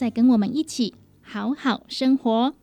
再跟我们一起好好生活。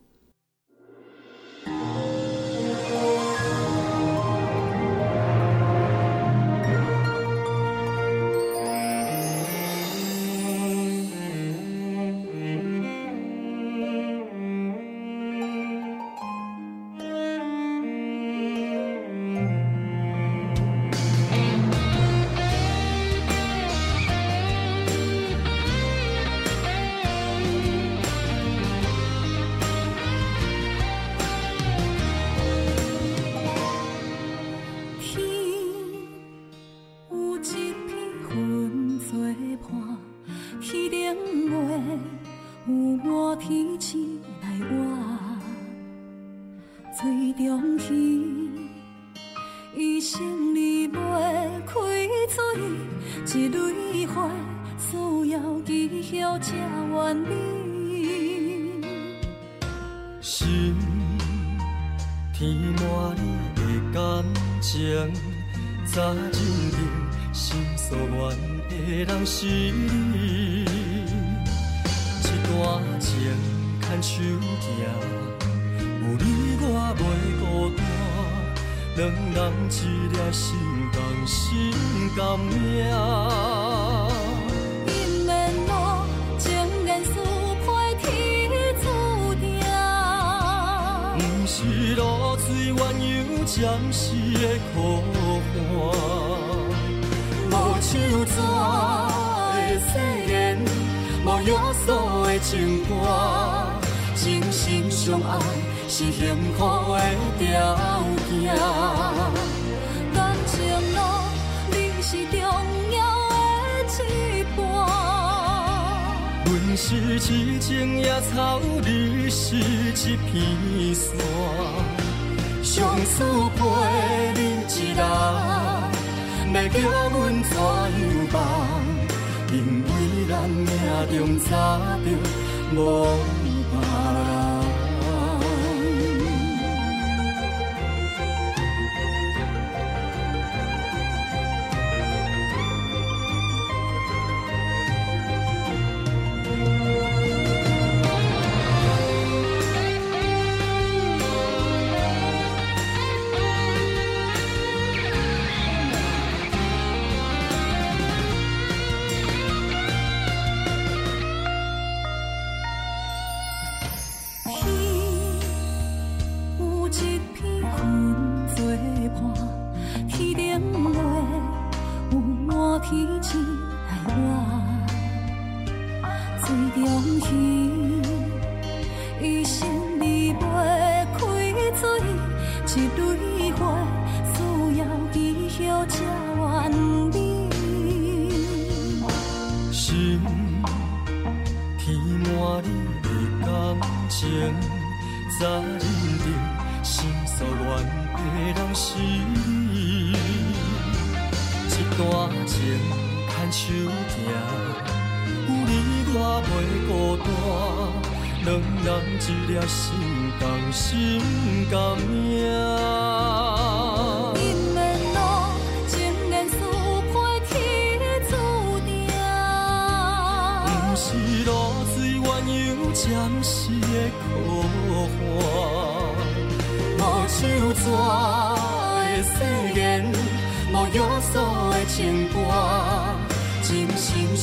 一片山，相思陪恁一人。要叫阮怎样办？因为咱命中早就无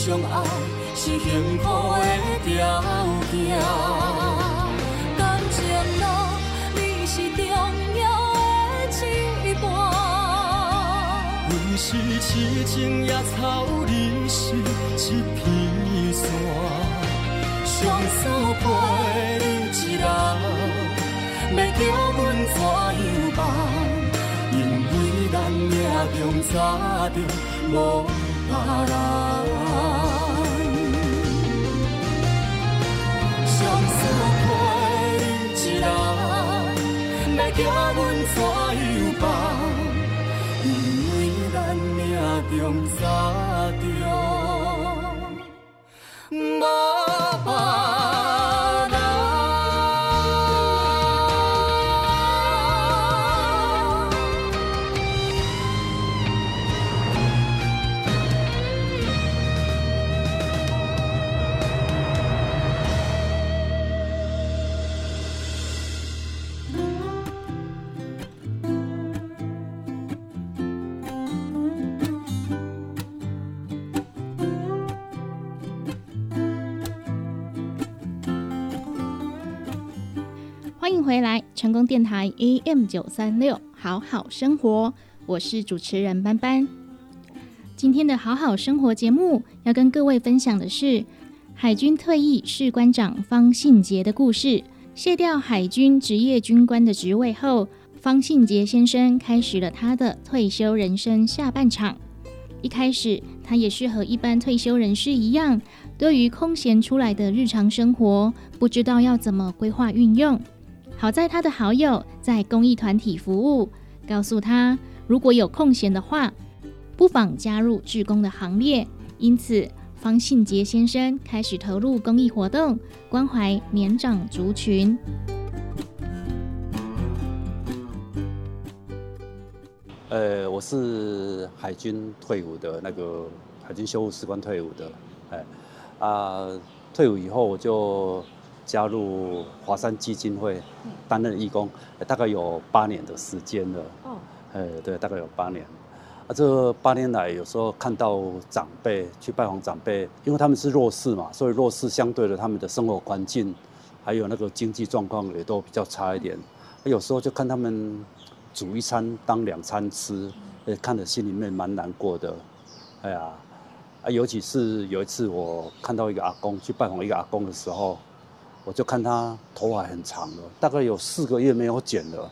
相爱是幸福的条件。感情路，你是重要的一半。阮是痴情野草，你是一片山。相宿陪你一人，要叫阮怎样办？因为咱命中早就无别人。用走回来，成功电台 AM 九三六，好好生活，我是主持人班班。今天的好好生活节目要跟各位分享的是海军退役士官长方信杰的故事。卸掉海军职业军官的职位后，方信杰先生开始了他的退休人生下半场。一开始，他也是和一般退休人士一样，对于空闲出来的日常生活，不知道要怎么规划运用。好在他的好友在公益团体服务，告诉他如果有空闲的话，不妨加入志工的行列。因此，方信杰先生开始投入公益活动，关怀年长族群。呃，我是海军退伍的那个海军修护士官退伍的，哎，啊，退伍以后我就。加入华山基金会担任义工，大概有八年的时间了。哦，哎，对，大概有八年。啊，这八年来，有时候看到长辈去拜访长辈，因为他们是弱势嘛，所以弱势相对的他们的生活环境，还有那个经济状况也都比较差一点。有时候就看他们煮一餐当两餐吃，呃，看着心里面蛮难过的。哎呀，啊，尤其是有一次我看到一个阿公去拜访一个阿公的时候，我就看他头发很长了，大概有四个月没有剪了。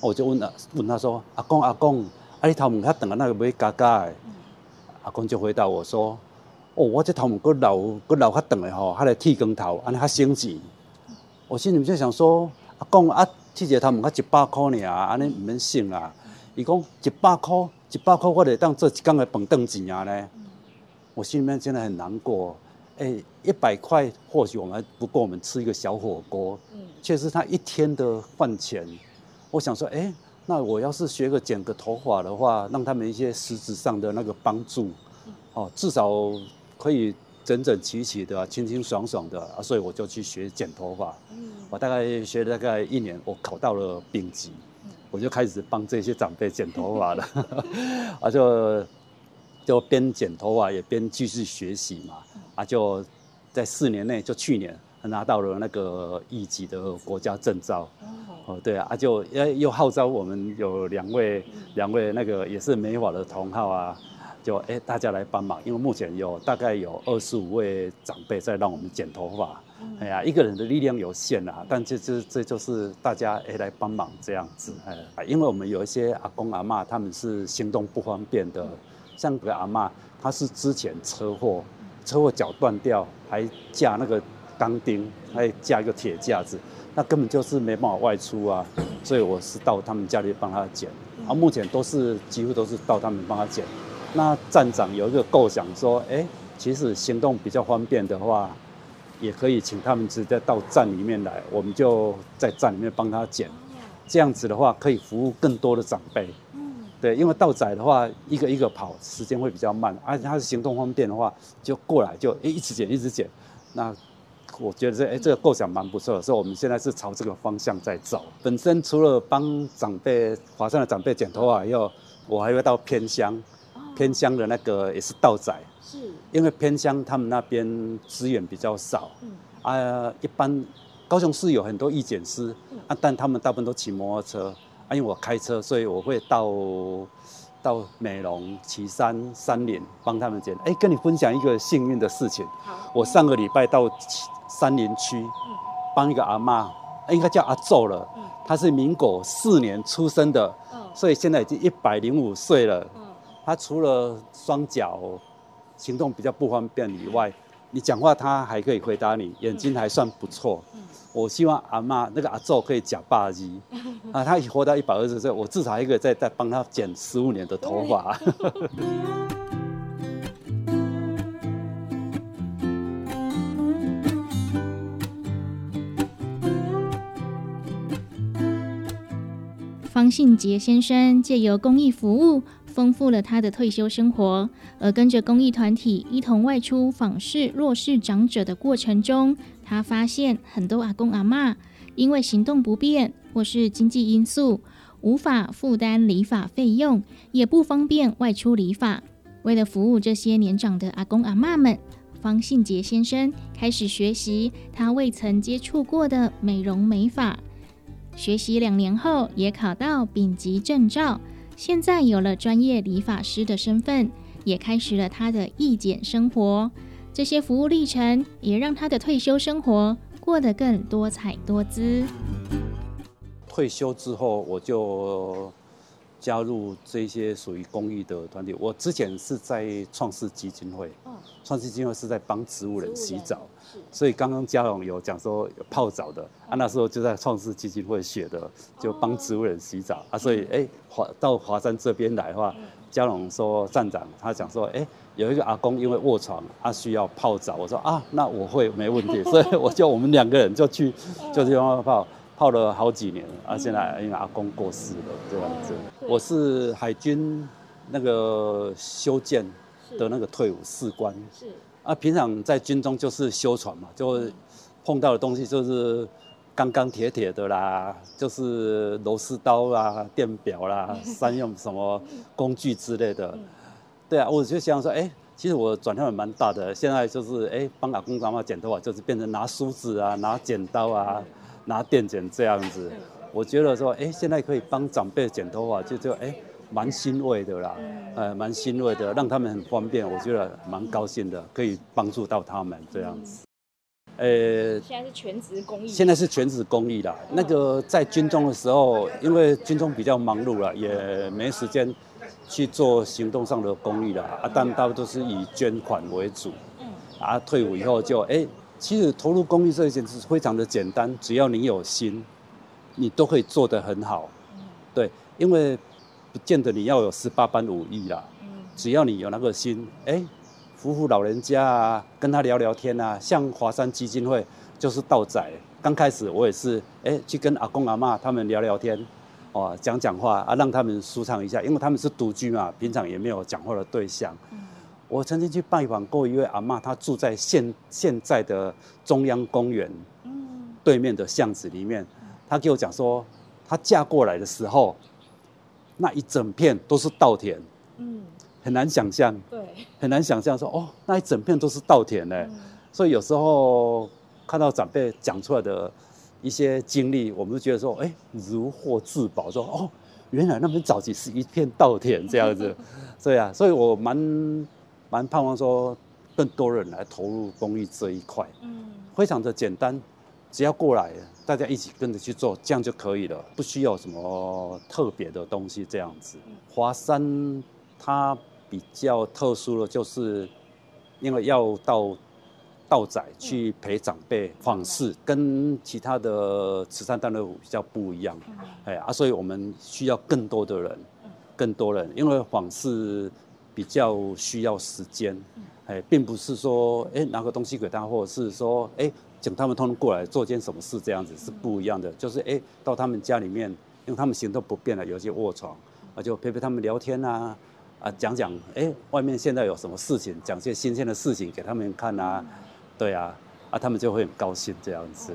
我就问他，问他说：“阿公，阿公，啊，你头毛他等个那个没嘎嘎的？”阿公就回答我说：“哦，我这头毛个老个老较长的吼，还来剃光头，安尼较省钱。”我心里面就想说：“阿公啊，剃个头毛才一百块尔，安尼毋免省啊。”伊讲一百块，一百块我得当做一工的饭顿钱啊呢。我心里面真的很难过。哎，一百块或许我们不够我们吃一个小火锅，嗯，却是他一天的饭钱。我想说，哎，那我要是学个剪个头发的话，让他们一些实质上的那个帮助，哦，至少可以整整齐齐的、清清爽爽的啊。所以我就去学剪头发。嗯，我大概学了大概一年，我考到了丙级。我就开始帮这些长辈剪头发了，啊，就就边剪头发也边继续学习嘛，啊，就在四年内，就去年拿到了那个一级的国家证照。哦，对啊，啊就又又号召我们有两位两位那个也是美法的同好啊，就哎大家来帮忙，因为目前有大概有二十五位长辈在让我们剪头发。哎呀，一个人的力量有限啊，但这这这就是大家哎来帮忙这样子哎，因为我们有一些阿公阿妈他们是行动不方便的，像个阿妈，她是之前车祸，车祸脚断掉，还架那个钢钉，还架一个铁架子，那根本就是没办法外出啊，所以我是到他们家里帮他剪，啊，目前都是几乎都是到他们帮他剪。那站长有一个构想说，哎，其实行动比较方便的话。也可以请他们直接到站里面来，我们就在站里面帮他剪，这样子的话可以服务更多的长辈。嗯，对，因为到仔的话一个一个跑，时间会比较慢，而且他是行动方便的话，就过来就一直剪一直剪。那我觉得这哎这个构想蛮不错的，所以我们现在是朝这个方向在走。本身除了帮长辈华山的长辈剪头发以后，我还会到偏乡，偏乡的那个也是道仔。是，因为偏乡他们那边资源比较少，嗯，啊，一般高雄市有很多义剪师，啊，但他们大部分都骑摩托车，啊，因为我开车，所以我会到到美容、旗山、山林帮他们剪。哎，跟你分享一个幸运的事情，我上个礼拜到山林区，帮一个阿妈，应该叫阿奏了，她是民国四年出生的，所以现在已经一百零五岁了，她除了双脚。行动比较不方便以外，你讲话他还可以回答你，眼睛还算不错。我希望阿妈那个阿祖可以假霸基啊，他活到一百二十岁，我至少还可以再再帮他剪十五年的头发。方信杰先生借由公益服务。丰富了他的退休生活，而跟着公益团体一同外出访视弱势长者的过程中，他发现很多阿公阿妈因为行动不便或是经济因素，无法负担理发费用，也不方便外出理发。为了服务这些年长的阿公阿妈们，方信杰先生开始学习他未曾接触过的美容美发。学习两年后，也考到丙级证照。现在有了专业理发师的身份，也开始了他的义剪生活。这些服务历程也让他的退休生活过得更多彩多姿。退休之后，我就加入这些属于公益的团体。我之前是在创世基金会，创世基金会是在帮植物人洗澡。所以刚刚嘉荣有讲说有泡澡的啊，那时候就在创世基金会学的，就帮植物人洗澡啊。所以哎，华到华山这边来的话，嘉荣说站长他讲说，哎，有一个阿公因为卧床，他需要泡澡。我说啊，那我会没问题。所以我就我们两个人就去就去泡，泡了好几年啊。现在因为阿公过世了这样子，我是海军那个修建的那个退伍士官。是。啊，平常在军中就是修船嘛，就碰到的东西就是钢钢铁铁的啦，就是螺丝刀啦、电表啦、三用什么工具之类的。对啊，我就想说，哎，其实我转换蛮大的。现在就是哎，帮阿公阿妈剪头发，就是变成拿梳子啊、拿剪刀啊、拿电剪这样子。我觉得说，哎，现在可以帮长辈剪头发，就就哎，蛮欣慰的啦，呃，蛮欣慰的，让他们很方便，我觉得蛮高兴的，可以帮助到他们这样子。呃，现在是全职公益，现在是全职公益啦。那个在军中的时候，因为军中比较忙碌了，也没时间去做行动上的公益了啊，但大部分都是以捐款为主。嗯，啊，退伍以后就哎，其实投入公益这一件事非常的简单，只要你有心，你都可以做得很好。嗯，对，因为不见得你要有十八般武艺啦。嗯，只要你有那个心，哎。扶扶老人家啊，跟他聊聊天啊，像华山基金会就是道仔。刚开始我也是，哎，去跟阿公阿妈他们聊聊天，哦，讲讲话啊，让他们舒畅一下，因为他们是独居嘛，平常也没有讲话的对象。我曾经去拜访过一位阿妈，她住在现现在的中央公园对面的巷子里面。她给我讲说，她嫁过来的时候，那一整片都是稻田。嗯。很难想象，对，很难想象说哦，那一整片都是稻田呢。所以有时候看到长辈讲出来的一些经历，我们就觉得说，哎，如获至宝，说哦，原来那边早期是一片稻田这样子，对啊，所以我蛮蛮盼望说，更多人来投入公益这一块，嗯，非常的简单，只要过来，大家一起跟着去做，这样就可以了，不需要什么特别的东西这样子。华山它。比较特殊的，就是因为要到道仔去陪长辈访视，跟其他的慈善单位比较不一样，哎啊，所以我们需要更多的人，更多人，因为访视比较需要时间，哎，并不是说哎拿个东西给他，或者是说哎请他们通通过来做件什么事这样子是不一样的，就是哎到他们家里面，因为他们行动不便了，有些卧床，啊就陪陪他们聊天啊。啊，讲讲哎，外面现在有什么事情，讲些新鲜的事情给他们看啊，对啊，啊，他们就会很高兴这样子。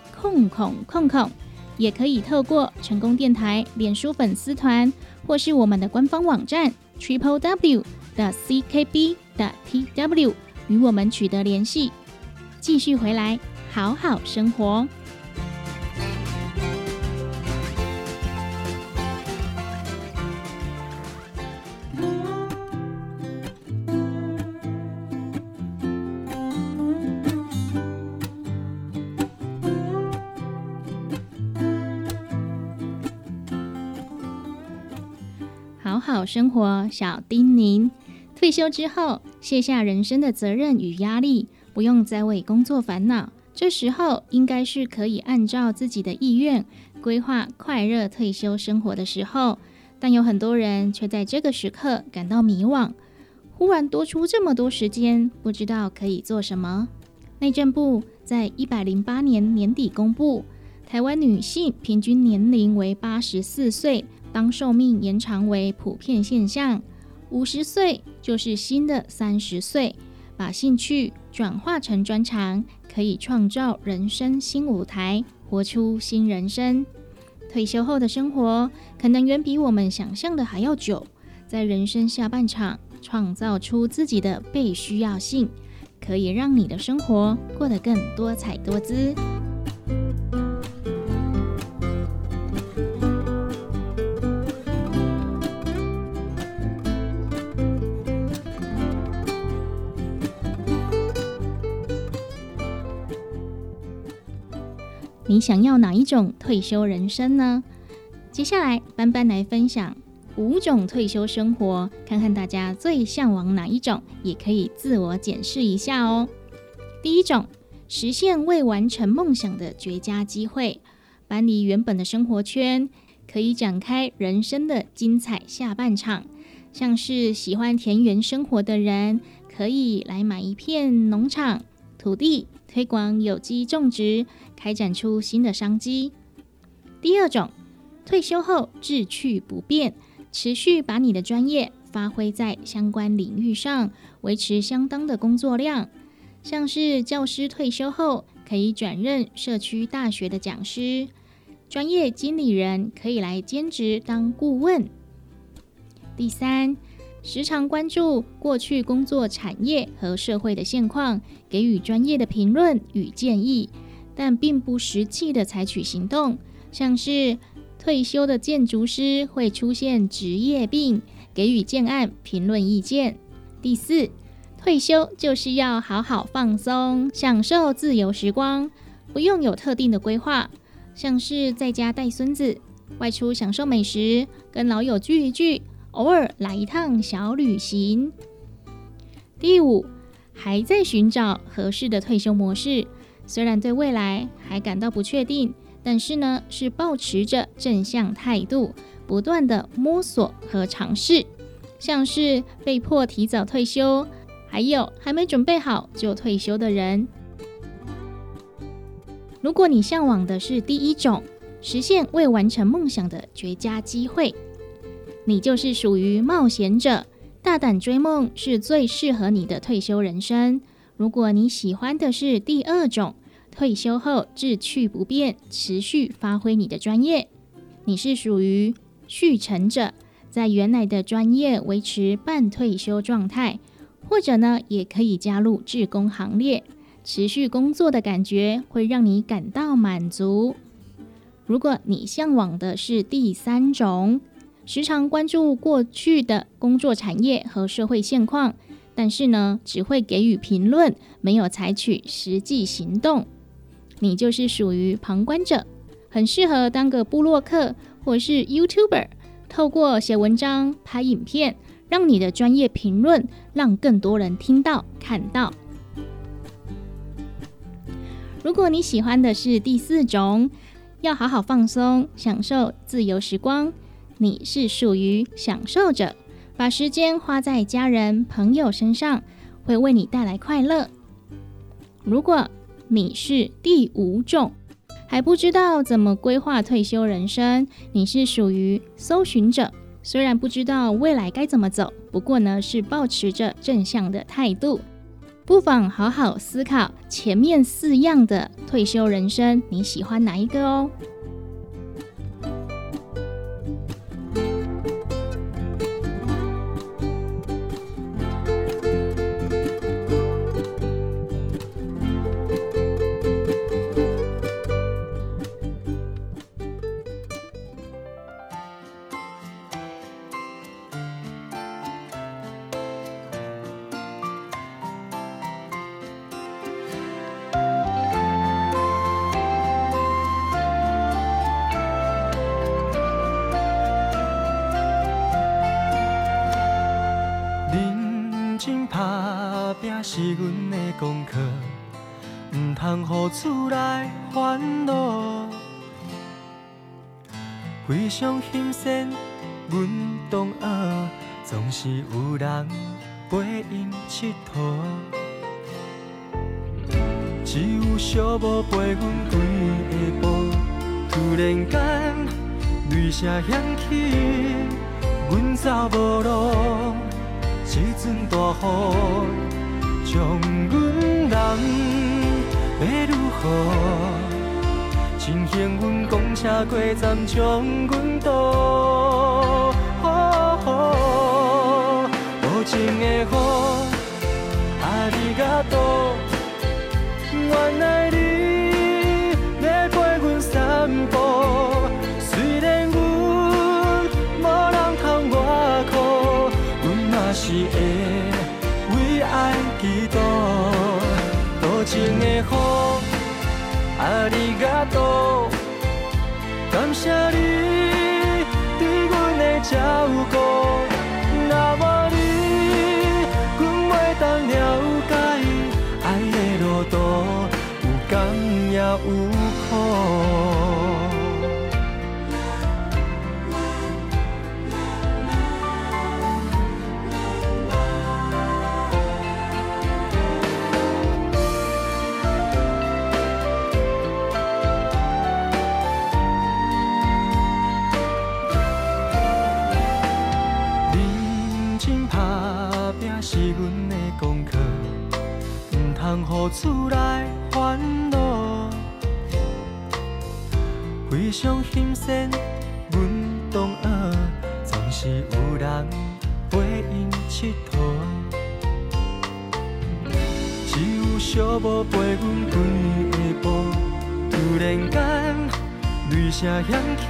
空空空空，也可以透过成功电台脸书粉丝团，或是我们的官方网站 triple w 的 ckb 的 tw 与我们取得联系。继续回来，好好生活。好生活，小叮咛。退休之后，卸下人生的责任与压力，不用再为工作烦恼。这时候，应该是可以按照自己的意愿规划快乐退休生活的时候。但有很多人却在这个时刻感到迷惘，忽然多出这么多时间，不知道可以做什么。内政部在一百零八年年底公布，台湾女性平均年龄为八十四岁。当寿命延长为普遍现象，五十岁就是新的三十岁。把兴趣转化成专长，可以创造人生新舞台，活出新人生。退休后的生活可能远比我们想象的还要久，在人生下半场创造出自己的被需要性，可以让你的生活过得更多彩多姿。你想要哪一种退休人生呢？接下来，班班来分享五种退休生活，看看大家最向往哪一种，也可以自我检视一下哦。第一种，实现未完成梦想的绝佳机会，搬离原本的生活圈，可以展开人生的精彩下半场。像是喜欢田园生活的人，可以来买一片农场土地，推广有机种植。开展出新的商机。第二种，退休后志趣不变，持续把你的专业发挥在相关领域上，维持相当的工作量。像是教师退休后可以转任社区大学的讲师，专业经理人可以来兼职当顾问。第三，时常关注过去工作产业和社会的现况，给予专业的评论与建议。但并不实际的采取行动，像是退休的建筑师会出现职业病，给予建案评论意见。第四，退休就是要好好放松，享受自由时光，不用有特定的规划，像是在家带孙子、外出享受美食、跟老友聚一聚、偶尔来一趟小旅行。第五，还在寻找合适的退休模式，虽然对未来还感到不确定，但是呢，是保持着正向态度，不断的摸索和尝试。像是被迫提早退休，还有还没准备好就退休的人。如果你向往的是第一种，实现未完成梦想的绝佳机会，你就是属于冒险者。大胆追梦是最适合你的退休人生。如果你喜欢的是第二种，退休后志趣不变，持续发挥你的专业，你是属于续成者，在原来的专业维持半退休状态，或者呢，也可以加入志工行列，持续工作的感觉会让你感到满足。如果你向往的是第三种。时常关注过去的工作产业和社会现况，但是呢，只会给予评论，没有采取实际行动。你就是属于旁观者，很适合当个布洛克或是 YouTuber，透过写文章、拍影片，让你的专业评论让更多人听到、看到。如果你喜欢的是第四种，要好好放松，享受自由时光。你是属于享受者，把时间花在家人朋友身上，会为你带来快乐。如果你是第五种，还不知道怎么规划退休人生，你是属于搜寻者。虽然不知道未来该怎么走，不过呢是保持着正向的态度，不妨好好思考前面四样的退休人生，你喜欢哪一个哦？非常心酸阮同学，总是有人陪因佚佗，只有小无陪阮几下步。突然间，雷声响起，阮走无路，一阵大雨将阮淋要如何？真幸运，公车过站将阮倒。无情的雨，阿里嘎多。感小无陪阮几下步。突然间，雷声响起，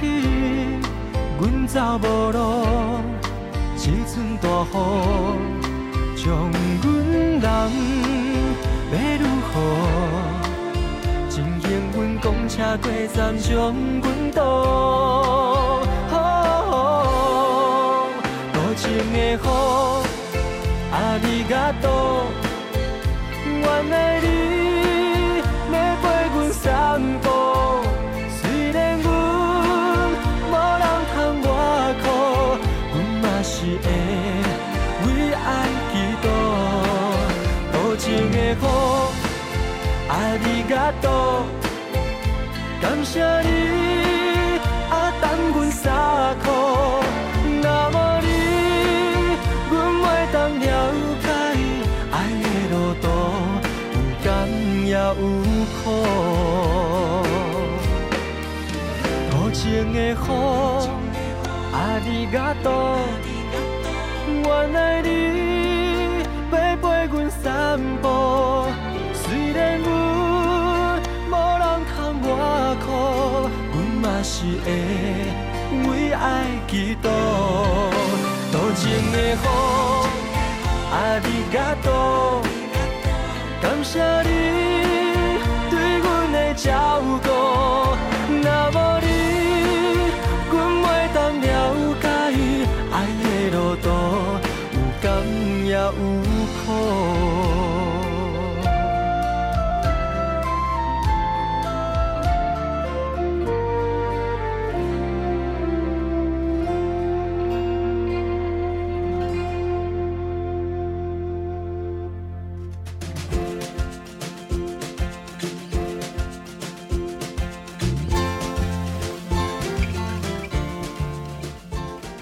阮走无路，一阵大雨，将阮人要如何？真幸运，公车过站将阮倒。多情的雨，阿里嘎多，原来你要陪阮散步。虽然阮无人通我苦，阮嘛是会为爱祈祷。多情的雨。阿里嘎多，感谢你啊，等阮三苦。多情的雨，阿里嘎多，原来你要陪阮散步。虽然阮无人通我苦，阮嘛是会为爱祈祷。多情的雨，阿里嘎多，感谢你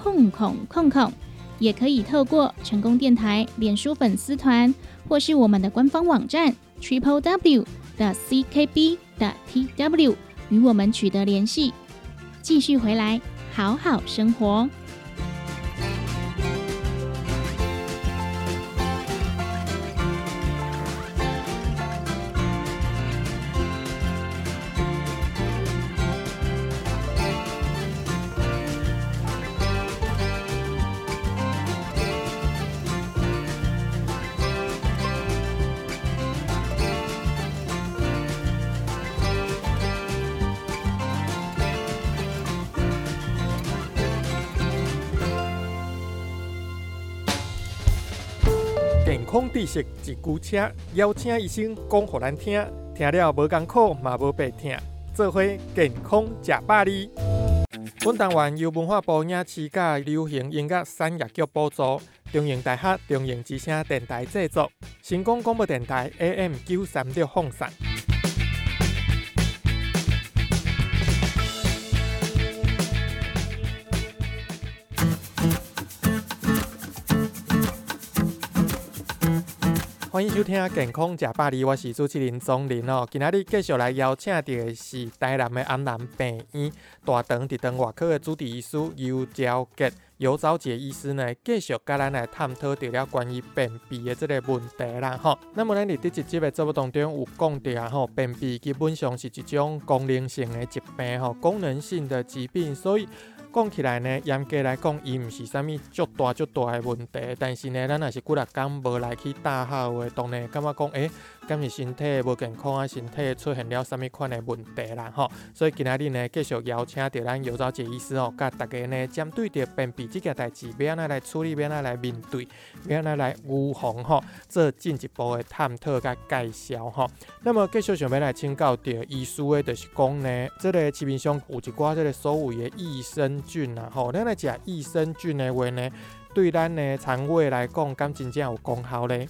空空空空，也可以透过成功电台脸书粉丝团，或是我们的官方网站 triple w 的 ckb 的 tw 与我们取得联系。继续回来，好好生活。识一句车，邀请医生讲互咱听，听了无艰苦嘛无白听，做伙健康食百里。本单元由文化部影视甲流行音乐产业局补助，中影大学中影之声电台制作，成功广播电台 AM 九三六放送。欢迎收听《健康食百里》，我是主持人钟林哦。今仔日继续来邀请到的是台南的安南病院大肠直肠外科的主治医师尤昭杰、尤昭杰医师呢，继续甲咱来探讨到了关于便秘的这个问题啦吼。那么咱伫第一集的节目当中有讲到啊吼，便秘基本上是一种功能性的疾病吼，功能性的疾病，所以。讲起来呢，严格来讲，伊毋是啥物足大足大的问题，但是呢，咱若是几日讲无来去大号的，当然感觉讲，诶，敢是身体无健康啊，身体出现了什物款的问题啦，吼。所以今仔日呢，继续邀请到咱尤兆杰医师吼，甲大家呢，针对着便秘即件代志，要安怎来处理，要安怎来面对，要安怎来预防吼，做进一步的探讨甲介绍吼。那么继续想要来请教着医师的，就是讲呢，这个市面上有一寡这个所谓的益生菌啊，吼，咱来食益生菌的话呢，对咱的肠胃来讲，敢真正有功效咧？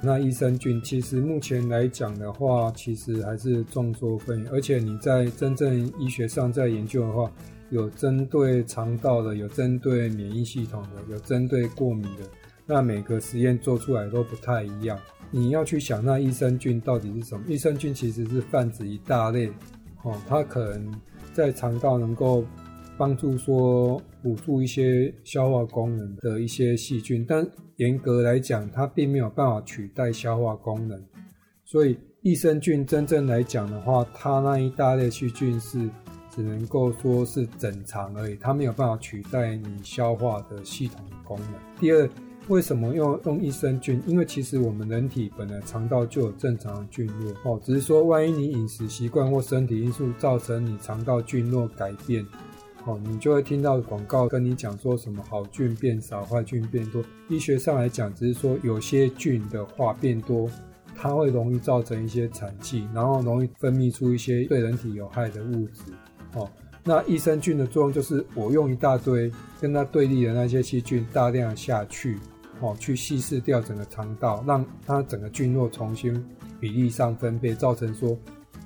那益生菌其实目前来讲的话，其实还是众说纷纭，而且你在真正医学上在研究的话，有针对肠道的，有针对免疫系统的，有针对过敏的，那每个实验做出来都不太一样。你要去想，那益生菌到底是什么？益生菌其实是泛指一大类，哦，它可能在肠道能够帮助说辅助一些消化功能的一些细菌，但严格来讲，它并没有办法取代消化功能。所以益生菌真正来讲的话，它那一大类细菌是只能够说是整肠而已，它没有办法取代你消化的系统功能。第二。为什么用用益生菌？因为其实我们人体本来肠道就有正常的菌落哦，只是说万一你饮食习惯或身体因素造成你肠道菌落改变，哦，你就会听到广告跟你讲说什么好菌变少，坏菌变多。医学上来讲，只是说有些菌的话变多，它会容易造成一些产气，然后容易分泌出一些对人体有害的物质，哦。那益生菌的作用就是我用一大堆跟它对立的那些细菌大量下去。哦，去稀释掉整个肠道，让它整个菌落重新比例上分配，造成说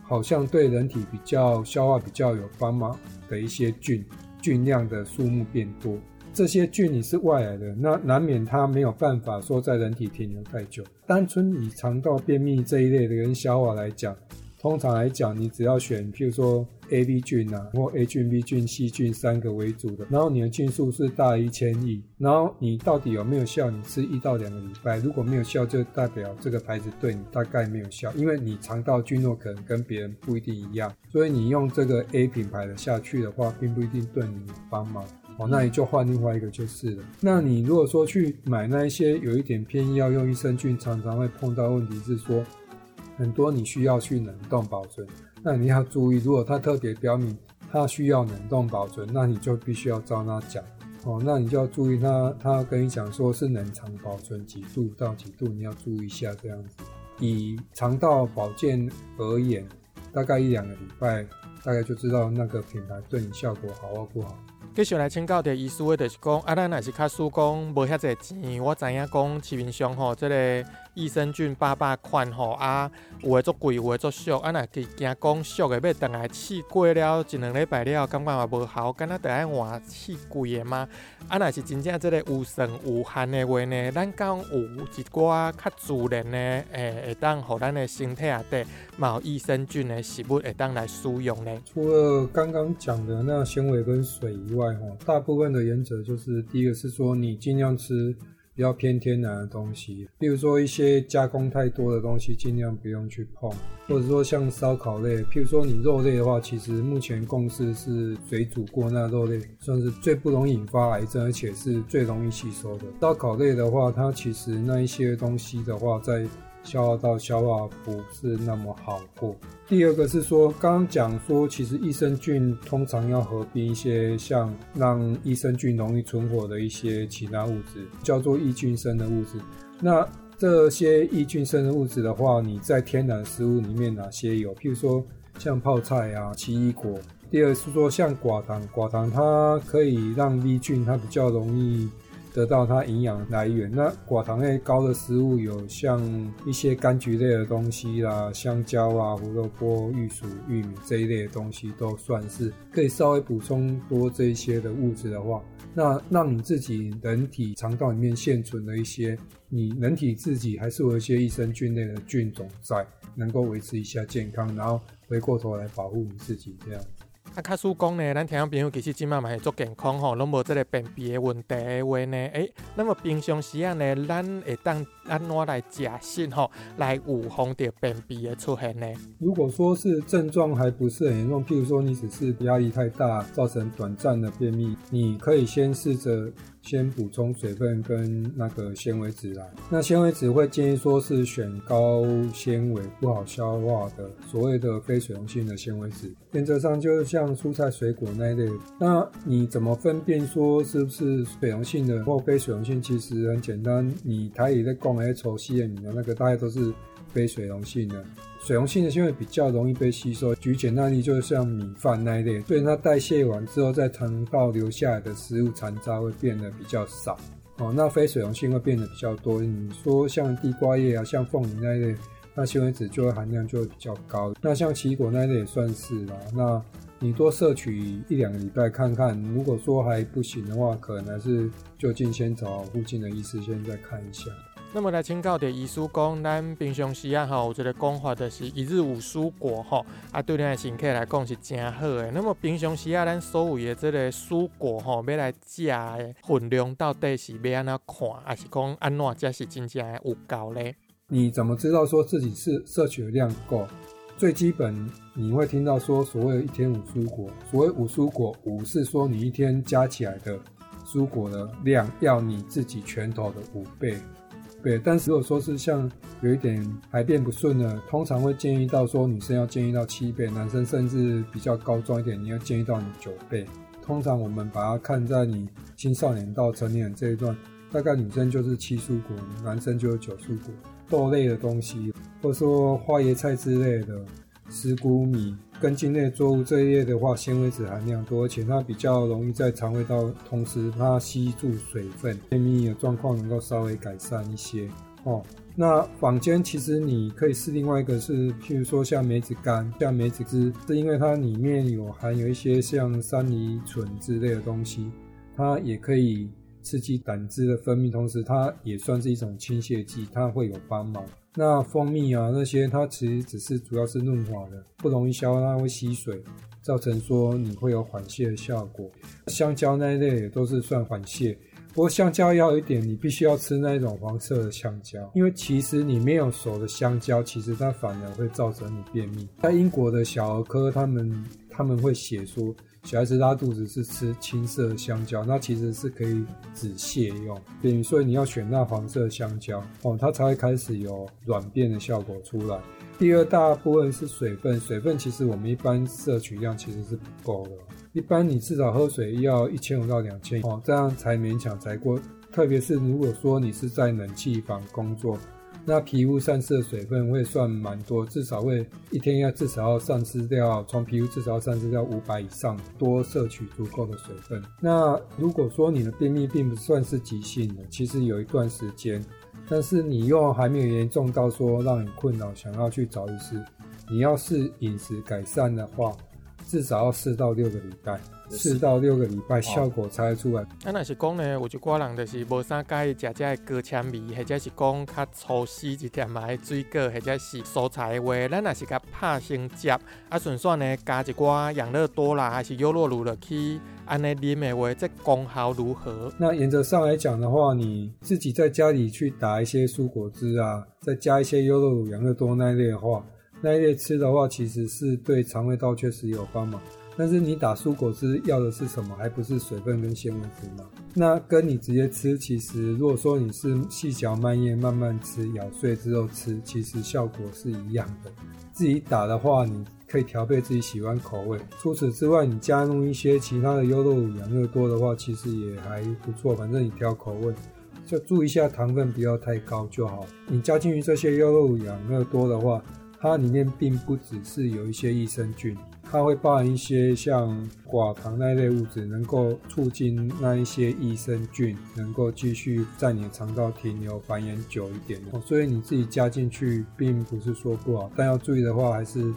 好像对人体比较消化比较有帮忙的一些菌菌量的数目变多。这些菌你是外来的，那难免它没有办法说在人体停留太久。单纯以肠道便秘这一类的人消化来讲。通常来讲，你只要选，譬如说 A、B 菌啊，或 A 菌、B 菌、C 菌三个为主的，然后你的菌数是大于一千亿，然后你到底有没有效？你吃一到两个礼拜，如果没有效，就代表这个牌子对你大概没有效，因为你肠道菌落可能跟别人不一定一样，所以你用这个 A 品牌的下去的话，并不一定对你有帮忙哦。那你就换另外一个就是了。那你如果说去买那一些有一点偏要用益生菌，常常会碰到问题是说。很多你需要去冷冻保存，那你要注意，如果它特别标明它需要冷冻保存，那你就必须要照它讲哦。那你就要注意，它它跟你讲说是冷藏保存几度到几度，你要注意一下这样子。以肠道保健而言，大概一两个礼拜，大概就知道那个品牌对你效果好或不好。继续来请教的医师的，就是讲啊，咱若是卡输讲无遐济钱，我知影讲市面上吼，这个。益生菌八百款吼啊，有诶足贵，有诶足俗，啊若去惊讲俗诶，要等来试过了一两礼拜了，感觉也无效，敢若得爱换试贵诶吗？啊若是真正即个有剩有限诶话呢，咱讲有一寡较自然诶，诶会当互咱诶身体啊底有益生菌诶食物会当来使用呢？除了刚刚讲的那纤维跟水以外，吼，大部分的原则就是第一个是说你尽量吃。比较偏天然的东西，比如说一些加工太多的东西，尽量不用去碰，或者说像烧烤类，譬如说你肉类的话，其实目前共识是水煮过那肉类算是最不容易引发癌症，而且是最容易吸收的。烧烤类的话，它其实那一些东西的话，在消化道消化不是那么好过。第二个是说，刚刚讲说，其实益生菌通常要合并一些像让益生菌容易存活的一些其他物质，叫做益菌生的物质。那这些益菌生的物质的话，你在天然食物里面哪些有？譬如说像泡菜啊、奇异果。第二是说像寡糖，寡糖它可以让益菌它比较容易。得到它营养来源。那寡糖类高的食物有像一些柑橘类的东西啦，香蕉啊、胡萝卜、玉薯、玉米这一类的东西都算是可以稍微补充多这一些的物质的话，那让你自己人体肠道里面现存的一些，你人体自己还是有一些益生菌类的菌种在，能够维持一下健康，然后回过头来保护你自己这样。啊，卡叔讲呢，咱听众朋友其实即嘛嘛是足健康吼，拢无即个便秘的问题的话呢，诶，那么平常时啊呢，咱会当安怎来食食吼，来预防着便秘的出现呢？如果说是症状还不是很严重，譬如说你只是压力太大造成短暂的便秘，你可以先试着。先补充水分跟那个纤维质来。那纤维质会建议说是选高纤维、不好消化的，所谓的非水溶性的纤维质。原则上就像蔬菜水果那一类。那你怎么分辨说是不是水溶性的或非水溶性？其实很简单，你台里在逛 H 抽吸的你的那个大概都是。非水溶性的，水溶性的纤维比较容易被吸收。举简单例，就是像米饭那一类，所以它代谢完之后，在肠道留下来的食物残渣会变得比较少。哦，那非水溶性会变得比较多。你说像地瓜叶啊，像凤梨那一类，那纤维质就会含量就会比较高。那像奇异果那一类也算是啦。那你多摄取一两个礼拜看看，如果说还不行的话，可能是就近先找附近的医师先再看一下。那么来请教的医师讲，咱平常时啊吼，有一个讲法就是一日五蔬果吼，啊对咱的身体来讲是真好的。那么平常时啊，咱所有的这个蔬果吼，要来食的分量到底是要安怎看，还是讲安怎才是真正的有够咧？你怎么知道说自己是摄取的量够？最基本你会听到说所谓一天五蔬果，所谓五蔬果，五是说你一天加起来的蔬果的量要你自己拳头的五倍。对，但是如果说是像有一点排便不顺的，通常会建议到说女生要建议到七倍，男生甚至比较高壮一点，你要建议到你九倍。通常我们把它看在你青少年到成年人这一段，大概女生就是七蔬果，男生就是九蔬果。豆类的东西，或者说花椰菜之类的，石谷米。根茎类作物这一类的话，纤维质含量多，而且它比较容易在肠胃道，同时它吸住水分，便秘的状况能够稍微改善一些哦。那坊间其实你可以试另外一个是，譬如说像梅子干、像梅子汁，是因为它里面有含有一些像山梨醇之类的东西，它也可以刺激胆汁的分泌，同时它也算是一种清泻剂，它会有帮忙。那蜂蜜啊，那些它其实只是主要是润滑的，不容易消，它会吸水，造成说你会有缓泻的效果。香蕉那一类也都是算缓泻，不过香蕉要一点，你必须要吃那一种黄色的香蕉，因为其实你没有熟的香蕉，其实它反而会造成你便秘。在英国的小儿科，他们他们会写说。小孩子拉肚子是吃青色香蕉，那其实是可以止泻用，等于所以你要选那黄色香蕉哦，它才会开始有软便的效果出来。第二大部分是水分，水分其实我们一般摄取量其实是不够的，一般你至少喝水要一千五到两千哦，这样才勉强才过。特别是如果说你是在冷气房工作。那皮肤散失的水分会算蛮多，至少会一天要至少要散失掉，从皮肤至少要散失掉五百以上，多摄取足够的水分。那如果说你的便秘并不算是急性的，其实有一段时间，但是你又还没有严重到说让你困扰，想要去找医师，你要是饮食改善的话，至少要四到六个礼拜。四到六个礼拜效果才会出来。啊，若是讲呢，有一寡人就是无啥介意食这个高纤维，或者是讲较粗细一点嘛的水果，或者是蔬菜的话，咱若是甲拍成汁，啊，顺便呢加一寡养乐多啦，还是优酪乳落去，安尼啉的话，这功效如何？那原则上来讲的话，你自己在家里去打一些蔬果汁啊，再加一些优酪乳、养乐多那一类的话，那一类吃的话，其实是对肠胃道确实有帮忙。但是你打蔬果汁要的是什么？还不是水分跟纤维质吗？那跟你直接吃，其实如果说你是细嚼慢咽慢慢吃，咬碎之后吃，其实效果是一样的。自己打的话，你可以调配自己喜欢口味。除此之外，你加入一些其他的优酪乳、养乐多的话，其实也还不错。反正你挑口味，就注意一下糖分不要太高就好。你加进去这些优酪乳、养乐多的话，它里面并不只是有一些益生菌。它会包含一些像寡糖那类物质，能够促进那一些益生菌能够继续在你的肠道停留繁衍久一点哦。所以你自己加进去，并不是说不好，但要注意的话，还是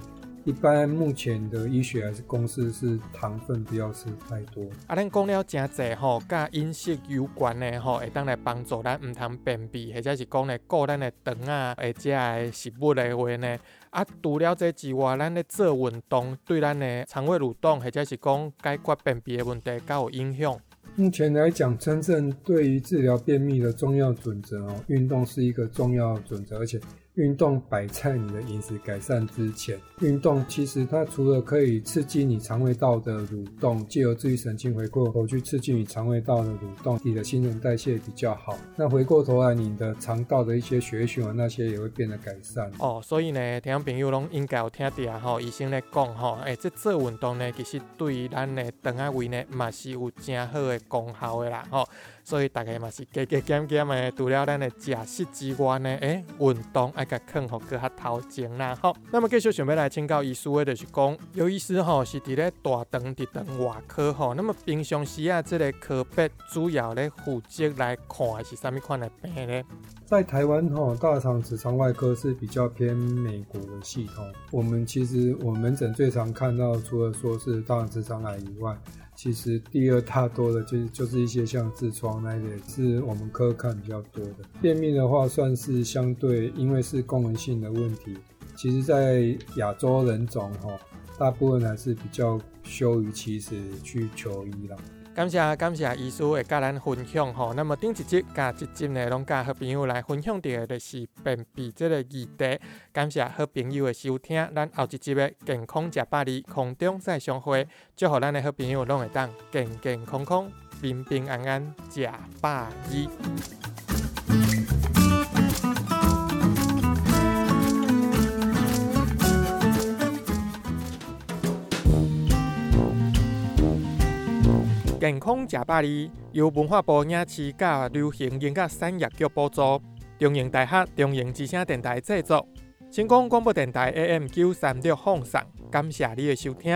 一般目前的医学还是公式是糖分不要吃太多。啊，咱讲了真济吼，甲饮食有关的吼，会当来帮助咱唔通便秘，或者是讲咧顾咱的肠啊，或者的食物的话呢？啊，除了这之外，咱咧做运动对咱的肠胃蠕动，或者是讲解决便秘的问题，较有影响。目前来讲，真正对于治疗便秘的重要准则哦，运动是一个重要准则，而且。运动摆在你的饮食改善之前。运动其实它除了可以刺激你肠胃道的蠕动，借由自愈神经回过头去刺激你肠胃道的蠕动，你的新陈代谢比较好。那回过头来，你的肠道的一些血液循环那些也会变得改善。哦，所以呢，听朋友拢应该有听到吼，医生咧讲吼，诶，这做运动呢，其实对于咱的肠胃呢，嘛是有真好的功效的啦，吼。所以大家嘛是加加减减的，除了咱的食食之外呢，诶，运动啊。爱甲坑吼搁较头前啦吼。那么继续想要来请教医师的，就是讲有医师吼是伫咧大肠直肠外科吼，那么平常时啊，这个科别主要咧负责来看的是啥物款的病咧？在台湾吼，大肠直肠外科是比较偏美国的系统。我们其实我们门诊最常看到，除了说是大肠直肠癌以外，其实第二大多的就是就是一些像痔疮那类，是我们科看比较多的。便秘的话，算是相对，因为是功能性的问题。其实，在亚洲人种吼，大部分还是比较羞于其实去求医啦。感谢感谢医师会甲咱分享吼，那么顶一集甲一集呢，拢甲好朋友来分享到的就是便秘这个议题。感谢好朋友的收听，咱后一集的健康食百里空中再相会，祝福咱的好朋友拢会当健健康康、平平安安食百里。健康食百里由文化部影视甲流行音乐产业局补助，中营大学中营之声电台制作，成功广播电台 AM 九三六放送，感谢你的收听。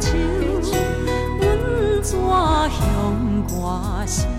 手，阮纸香挂心。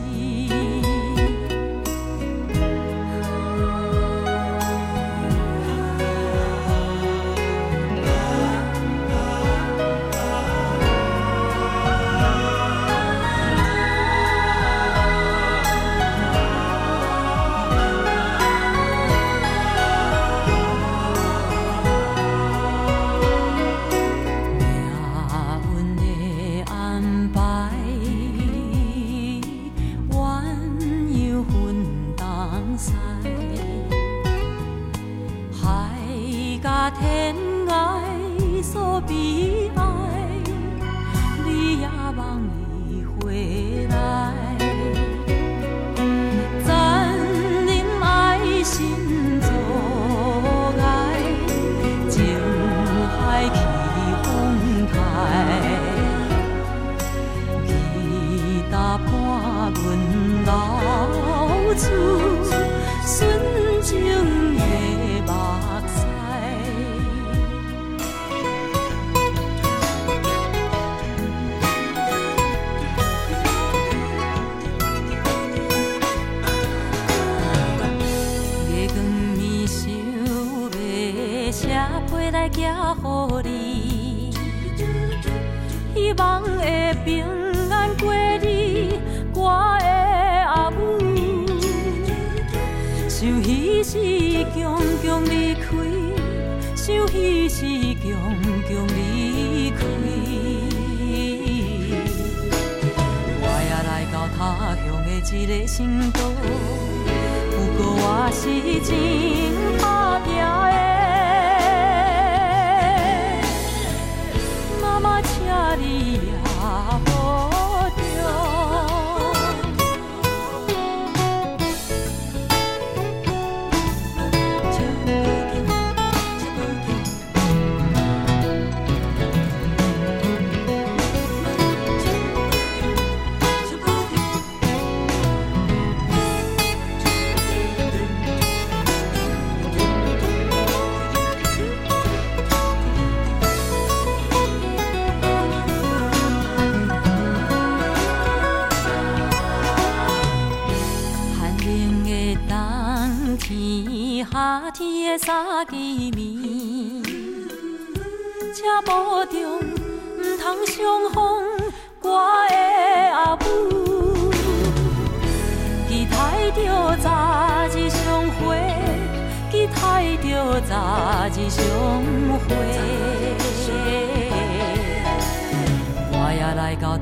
是真爱。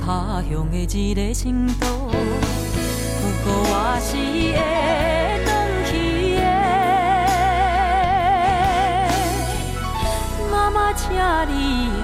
下乡的一个程度。不过我是会返去的。妈妈，请你。